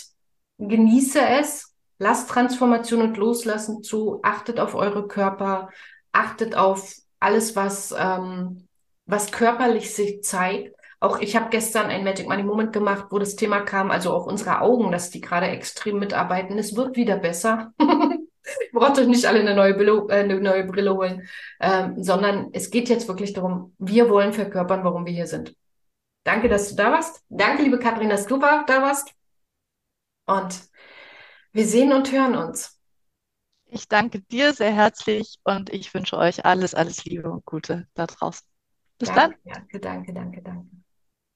Genieße es. Lasst Transformation und Loslassen zu. Achtet auf eure Körper achtet auf alles, was, ähm, was körperlich sich zeigt. Auch ich habe gestern ein Magic Money Moment gemacht, wo das Thema kam, also auch unsere Augen, dass die gerade extrem mitarbeiten. Es wird wieder besser. *laughs* Braucht euch nicht alle eine neue, Brille, äh, eine neue Brille holen, ähm, sondern es geht jetzt wirklich darum, wir wollen verkörpern, warum wir hier sind. Danke, dass du da warst. Danke, liebe Katrin, dass du da warst. Und wir sehen und hören uns. Ich danke dir sehr herzlich und ich wünsche euch alles, alles Liebe und Gute da draußen. Bis danke, dann. Danke, danke, danke, danke.